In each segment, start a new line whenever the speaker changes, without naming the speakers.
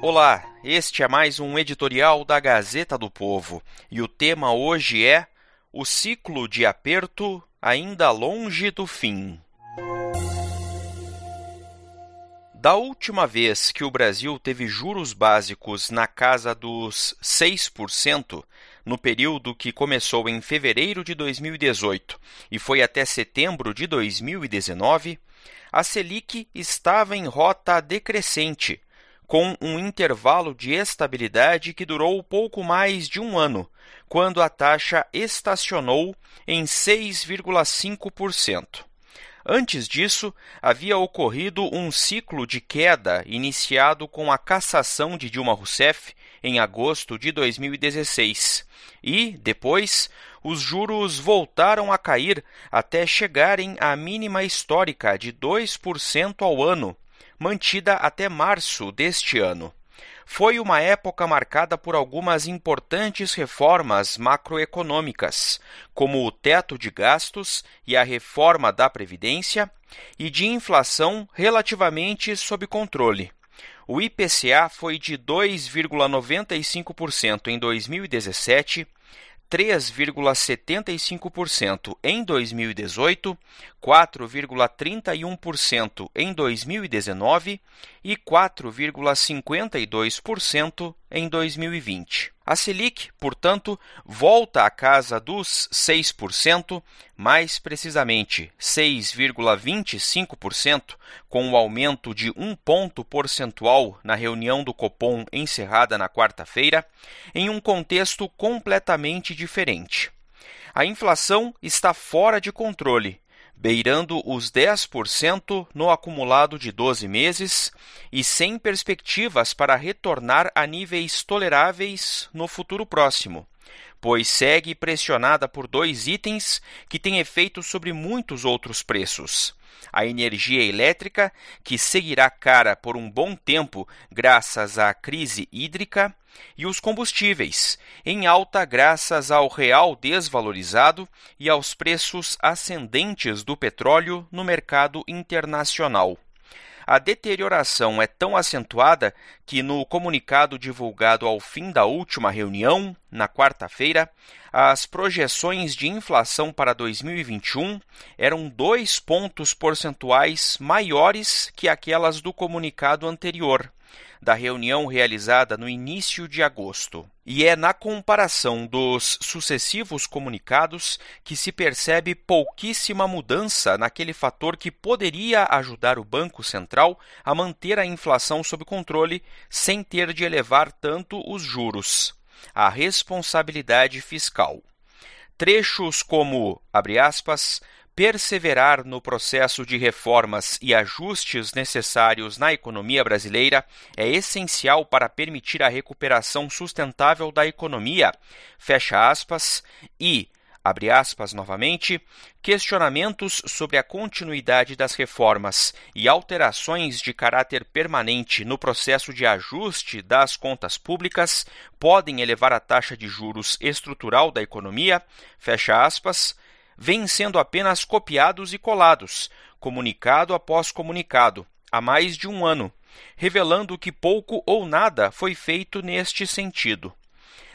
Olá, este é mais um editorial da Gazeta do Povo e o tema hoje é o ciclo de aperto ainda longe do fim. Da última vez que o Brasil teve juros básicos na casa dos 6%, no período que começou em fevereiro de 2018 e foi até setembro de 2019, a Selic estava em rota decrescente, com um intervalo de estabilidade que durou pouco mais de um ano, quando a taxa estacionou em 6,5%. Antes disso, havia ocorrido um ciclo de queda iniciado com a cassação de Dilma Rousseff em agosto de 2016 e, depois, os juros voltaram a cair até chegarem à mínima histórica de 2% ao ano, mantida até março deste ano foi uma época marcada por algumas importantes reformas macroeconômicas, como o teto de gastos e a reforma da Previdência, e de inflação relativamente sob controle. O IPCA foi de 2,95% em 2017 3,75% em 2018, 4,31% em 2019 e 4,52% em 2020. A Selic, portanto, volta à casa dos 6%, mais precisamente 6,25%, com o aumento de um ponto percentual na reunião do Copom encerrada na quarta-feira, em um contexto completamente diferente. A inflação está fora de controle beirando os 10% no acumulado de 12 meses e sem perspectivas para retornar a níveis toleráveis no futuro próximo, pois segue pressionada por dois itens que têm efeito sobre muitos outros preços. A energia elétrica, que seguirá cara por um bom tempo graças à crise hídrica, e os combustíveis, em alta graças ao real desvalorizado e aos preços ascendentes do petróleo no mercado internacional. A deterioração é tão acentuada que, no comunicado divulgado ao fim da última reunião, na quarta-feira, as projeções de inflação para 2021 eram dois pontos percentuais maiores que aquelas do comunicado anterior da reunião realizada no início de agosto. E é na comparação dos sucessivos comunicados que se percebe pouquíssima mudança naquele fator que poderia ajudar o Banco Central a manter a inflação sob controle sem ter de elevar tanto os juros. A responsabilidade fiscal. Trechos como, abre aspas, perseverar no processo de reformas e ajustes necessários na economia brasileira é essencial para permitir a recuperação sustentável da economia, fecha aspas, e, abre aspas novamente, questionamentos sobre a continuidade das reformas e alterações de caráter permanente no processo de ajuste das contas públicas podem elevar a taxa de juros estrutural da economia, fecha aspas, vêm sendo apenas copiados e colados, comunicado após comunicado, há mais de um ano, revelando que pouco ou nada foi feito neste sentido.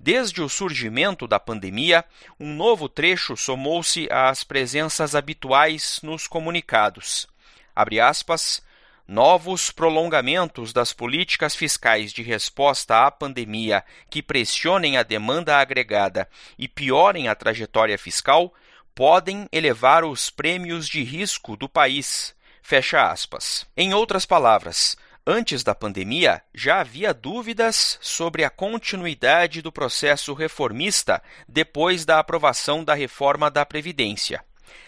Desde o surgimento da pandemia, um novo trecho somou-se às presenças habituais nos comunicados. Abre aspas, novos prolongamentos das políticas fiscais de resposta à pandemia que pressionem a demanda agregada e piorem a trajetória fiscal podem elevar os prêmios de risco do país. Fecha aspas. Em outras palavras, antes da pandemia, já havia dúvidas sobre a continuidade do processo reformista depois da aprovação da reforma da Previdência.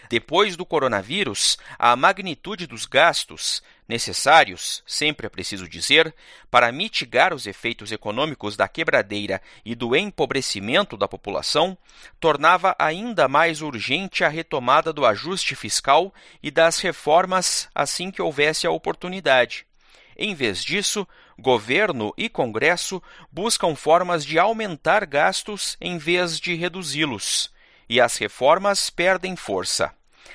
Depois do coronavírus, a magnitude dos gastos necessários, sempre é preciso dizer, para mitigar os efeitos econômicos da quebradeira e do empobrecimento da população, tornava ainda mais urgente a retomada do ajuste fiscal e das reformas assim que houvesse a oportunidade. Em vez disso, governo e Congresso buscam formas de aumentar gastos em vez de reduzi-los, e as reformas perdem força.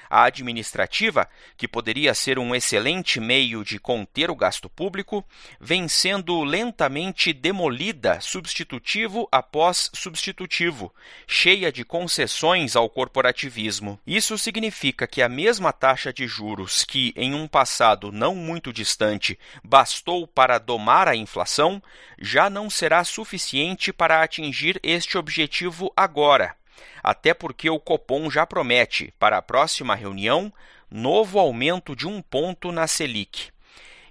A administrativa, que poderia ser um excelente meio de conter o gasto público, vem sendo lentamente demolida substitutivo após substitutivo, cheia de concessões ao corporativismo. Isso significa que a mesma taxa de juros que, em um passado não muito distante, bastou para domar a inflação, já não será suficiente para atingir este objetivo agora até porque o Copom já promete, para a próxima reunião, novo aumento de um ponto na Selic.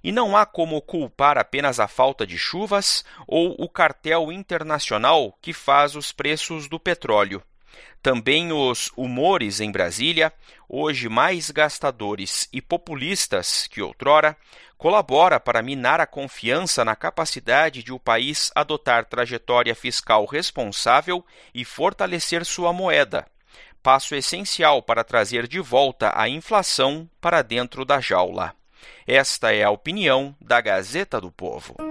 E não há como culpar apenas a falta de chuvas ou o cartel internacional que faz os preços do petróleo. Também os humores em Brasília, hoje mais gastadores e populistas que outrora, colabora para minar a confiança na capacidade de o país adotar trajetória fiscal responsável e fortalecer sua moeda, passo essencial para trazer de volta a inflação para dentro da jaula. Esta é a opinião da Gazeta do Povo.